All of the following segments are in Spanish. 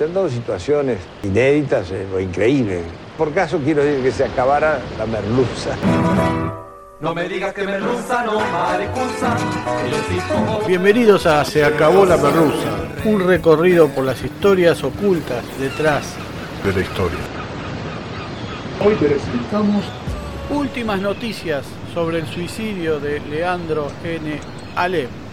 Se han dado situaciones inéditas eh, o increíbles. Por caso quiero decir que se acabara la merluza. No me digas que merluza, no maricuza. Bienvenidos a Se acabó la merluza, un recorrido por las historias ocultas detrás de la historia. Hoy presentamos últimas noticias sobre el suicidio de Leandro N. Alem.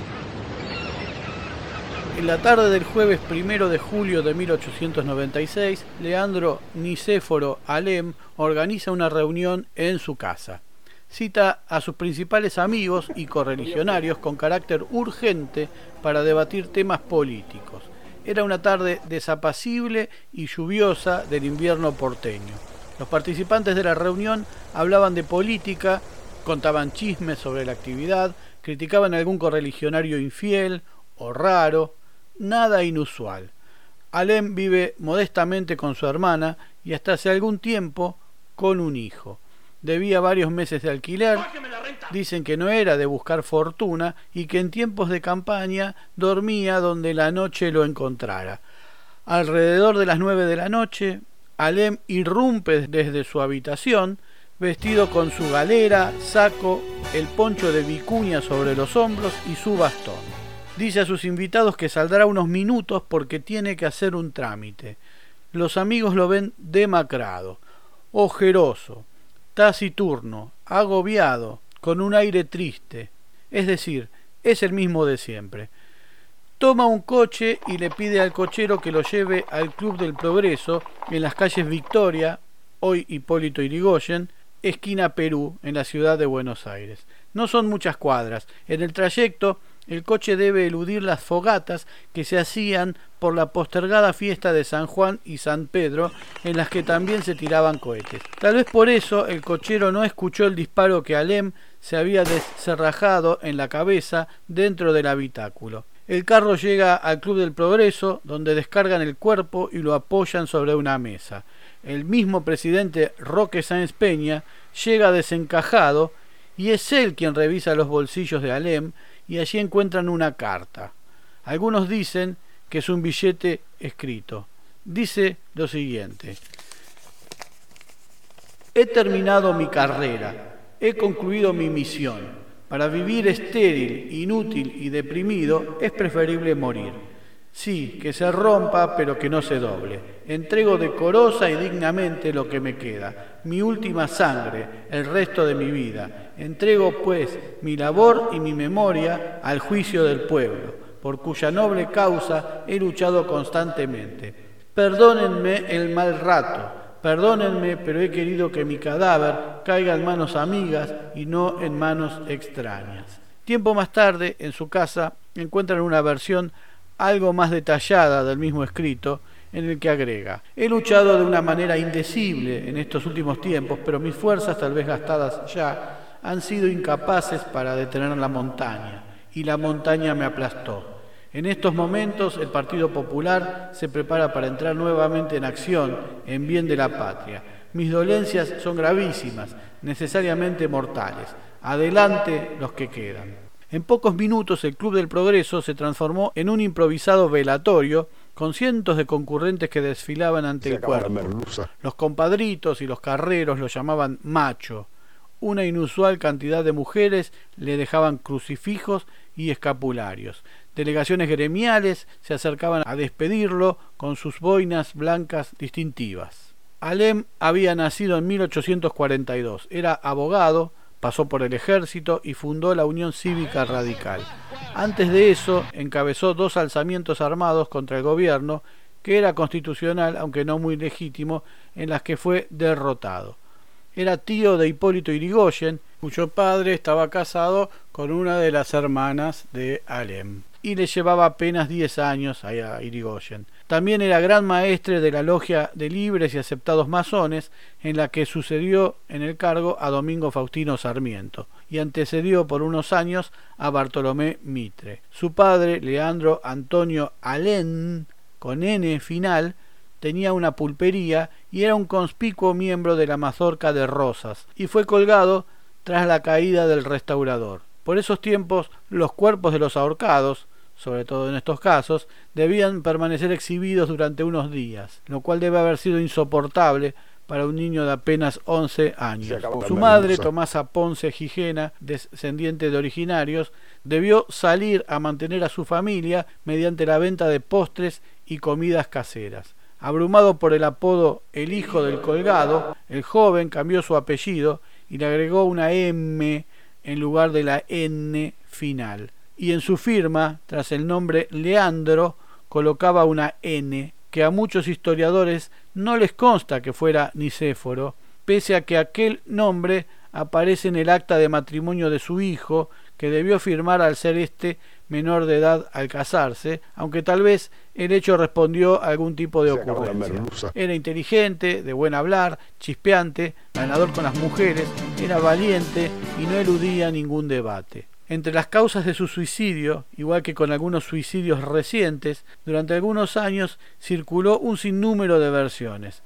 En la tarde del jueves primero de julio de 1896, Leandro Nicéforo Alem organiza una reunión en su casa. Cita a sus principales amigos y correligionarios con carácter urgente para debatir temas políticos. Era una tarde desapacible y lluviosa del invierno porteño. Los participantes de la reunión hablaban de política, contaban chismes sobre la actividad, criticaban a algún correligionario infiel o raro, nada inusual. Alem vive modestamente con su hermana y hasta hace algún tiempo con un hijo. Debía varios meses de alquiler, dicen que no era de buscar fortuna y que en tiempos de campaña dormía donde la noche lo encontrara. Alrededor de las nueve de la noche, Alem irrumpe desde su habitación, vestido con su galera, saco, el poncho de vicuña sobre los hombros y su bastón. Dice a sus invitados que saldrá unos minutos porque tiene que hacer un trámite. Los amigos lo ven demacrado, ojeroso, taciturno, agobiado, con un aire triste. Es decir, es el mismo de siempre. Toma un coche y le pide al cochero que lo lleve al Club del Progreso en las calles Victoria, hoy Hipólito Irigoyen, esquina Perú, en la ciudad de Buenos Aires. No son muchas cuadras. En el trayecto el coche debe eludir las fogatas que se hacían por la postergada fiesta de San Juan y San Pedro, en las que también se tiraban cohetes. Tal vez por eso el cochero no escuchó el disparo que Alem se había descerrajado en la cabeza dentro del habitáculo. El carro llega al Club del Progreso, donde descargan el cuerpo y lo apoyan sobre una mesa. El mismo presidente Roque Sáenz Peña llega desencajado y es él quien revisa los bolsillos de Alem y allí encuentran una carta. Algunos dicen que es un billete escrito. Dice lo siguiente. He terminado mi carrera, he concluido mi misión. Para vivir estéril, inútil y deprimido es preferible morir. Sí, que se rompa, pero que no se doble. Entrego decorosa y dignamente lo que me queda, mi última sangre, el resto de mi vida. Entrego, pues, mi labor y mi memoria al juicio del pueblo, por cuya noble causa he luchado constantemente. Perdónenme el mal rato, perdónenme, pero he querido que mi cadáver caiga en manos amigas y no en manos extrañas. Tiempo más tarde, en su casa, encuentran una versión algo más detallada del mismo escrito, en el que agrega, he luchado de una manera indecible en estos últimos tiempos, pero mis fuerzas, tal vez gastadas ya, han sido incapaces para detener la montaña, y la montaña me aplastó. En estos momentos el Partido Popular se prepara para entrar nuevamente en acción en bien de la patria. Mis dolencias son gravísimas, necesariamente mortales. Adelante los que quedan. En pocos minutos el Club del Progreso se transformó en un improvisado velatorio con cientos de concurrentes que desfilaban ante el cuerpo. Los compadritos y los carreros lo llamaban macho. Una inusual cantidad de mujeres le dejaban crucifijos y escapularios. Delegaciones gremiales se acercaban a despedirlo con sus boinas blancas distintivas. Alem había nacido en 1842. Era abogado, pasó por el ejército y fundó la Unión Cívica Radical. Antes de eso, encabezó dos alzamientos armados contra el gobierno, que era constitucional, aunque no muy legítimo, en las que fue derrotado. Era tío de Hipólito Irigoyen, cuyo padre estaba casado con una de las hermanas de Alem, y le llevaba apenas diez años a Irigoyen. También era gran maestre de la logia de libres y aceptados masones, en la que sucedió en el cargo a Domingo Faustino Sarmiento, y antecedió por unos años a Bartolomé Mitre. Su padre, Leandro Antonio Alén, con N final, tenía una pulpería y era un conspicuo miembro de la mazorca de Rosas, y fue colgado tras la caída del restaurador. Por esos tiempos, los cuerpos de los ahorcados sobre todo en estos casos, debían permanecer exhibidos durante unos días, lo cual debe haber sido insoportable para un niño de apenas 11 años. Su madre, Tomasa Ponce Gijena, descendiente de originarios, debió salir a mantener a su familia mediante la venta de postres y comidas caseras. Abrumado por el apodo El Hijo del Colgado, el joven cambió su apellido y le agregó una M en lugar de la N final. Y en su firma, tras el nombre Leandro, colocaba una N, que a muchos historiadores no les consta que fuera Nicéforo, pese a que aquel nombre aparece en el acta de matrimonio de su hijo, que debió firmar al ser este menor de edad al casarse, aunque tal vez el hecho respondió a algún tipo de ocurrencia. Era inteligente, de buen hablar, chispeante, ganador con las mujeres, era valiente y no eludía ningún debate. Entre las causas de su suicidio, igual que con algunos suicidios recientes, durante algunos años circuló un sinnúmero de versiones.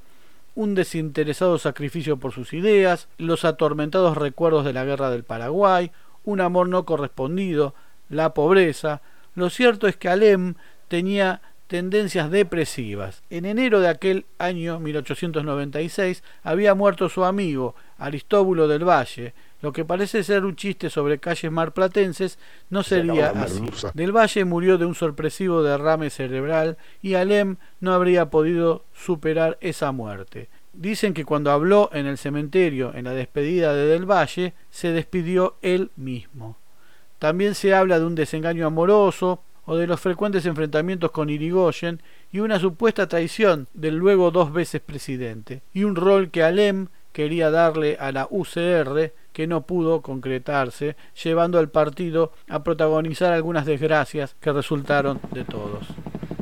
Un desinteresado sacrificio por sus ideas, los atormentados recuerdos de la guerra del Paraguay, un amor no correspondido, la pobreza. Lo cierto es que Alem tenía tendencias depresivas. En enero de aquel año 1896 había muerto su amigo Aristóbulo del Valle. Lo que parece ser un chiste sobre calles marplatenses no sería así. Del Valle murió de un sorpresivo derrame cerebral y Alem no habría podido superar esa muerte. Dicen que cuando habló en el cementerio en la despedida de Del Valle, se despidió él mismo. También se habla de un desengaño amoroso o de los frecuentes enfrentamientos con Irigoyen y una supuesta traición del luego dos veces presidente, y un rol que Alem quería darle a la UCR que no pudo concretarse, llevando al partido a protagonizar algunas desgracias que resultaron de todos.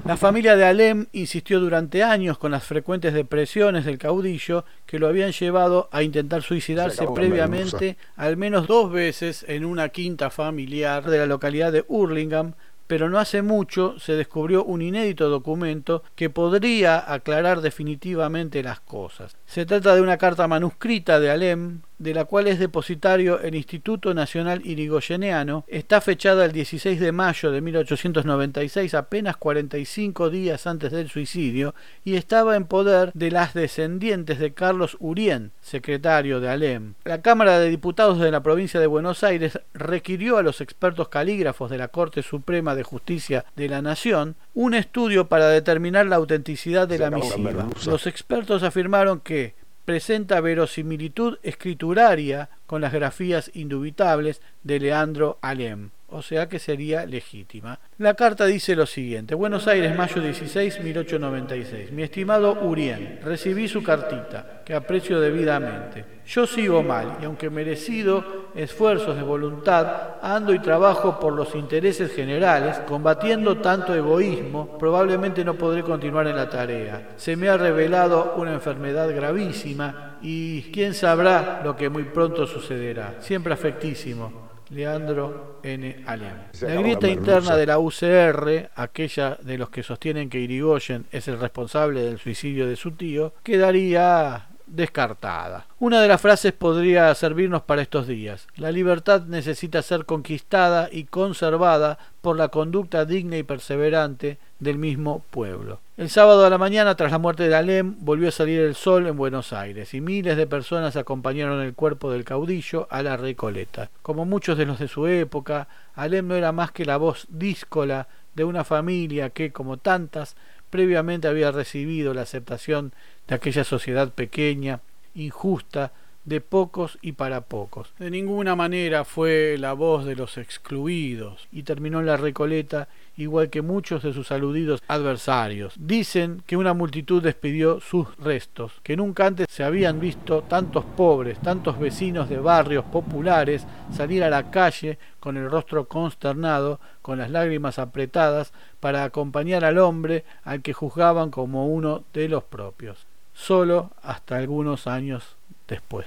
La familia de Alem insistió durante años con las frecuentes depresiones del caudillo que lo habían llevado a intentar suicidarse previamente al menos dos veces en una quinta familiar de la localidad de Hurlingham, pero no hace mucho se descubrió un inédito documento que podría aclarar definitivamente las cosas. Se trata de una carta manuscrita de Alem, de la cual es depositario el Instituto Nacional Irigoyeneano, está fechada el 16 de mayo de 1896, apenas 45 días antes del suicidio, y estaba en poder de las descendientes de Carlos Urien, secretario de Alem. La Cámara de Diputados de la provincia de Buenos Aires requirió a los expertos calígrafos de la Corte Suprema de Justicia de la Nación un estudio para determinar la autenticidad de la misiva. Los expertos afirmaron que presenta verosimilitud escrituraria con las grafías indubitables de Leandro Alem, o sea que sería legítima. La carta dice lo siguiente: Buenos Aires, mayo 16, 1896. Mi estimado Urien, recibí su cartita, que aprecio debidamente. Yo sigo mal, y aunque merecido esfuerzos de voluntad, ando y trabajo por los intereses generales, combatiendo tanto egoísmo, probablemente no podré continuar en la tarea. Se me ha revelado una enfermedad gravísima y quién sabrá lo que muy pronto sucederá. Siempre afectísimo. Leandro N. Alem. La grieta interna de la UCR, aquella de los que sostienen que Irigoyen es el responsable del suicidio de su tío, quedaría descartada. Una de las frases podría servirnos para estos días. La libertad necesita ser conquistada y conservada por la conducta digna y perseverante del mismo pueblo. El sábado a la mañana, tras la muerte de Alem, volvió a salir el sol en Buenos Aires y miles de personas acompañaron el cuerpo del caudillo a la Recoleta. Como muchos de los de su época, Alem no era más que la voz díscola de una familia que, como tantas, previamente había recibido la aceptación de aquella sociedad pequeña, injusta, de pocos y para pocos. De ninguna manera fue la voz de los excluidos y terminó la Recoleta igual que muchos de sus aludidos adversarios. Dicen que una multitud despidió sus restos, que nunca antes se habían visto tantos pobres, tantos vecinos de barrios populares salir a la calle con el rostro consternado, con las lágrimas apretadas, para acompañar al hombre al que juzgaban como uno de los propios, solo hasta algunos años después.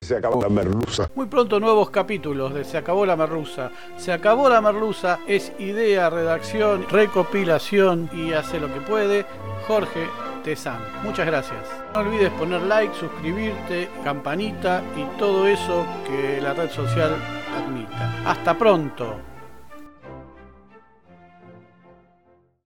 Se acabó la merluza. Muy pronto nuevos capítulos de Se acabó la merluza. Se acabó la merluza es idea, redacción, recopilación y hace lo que puede Jorge Muchas gracias. No olvides poner like, suscribirte, campanita y todo eso que la red social admita. Hasta pronto.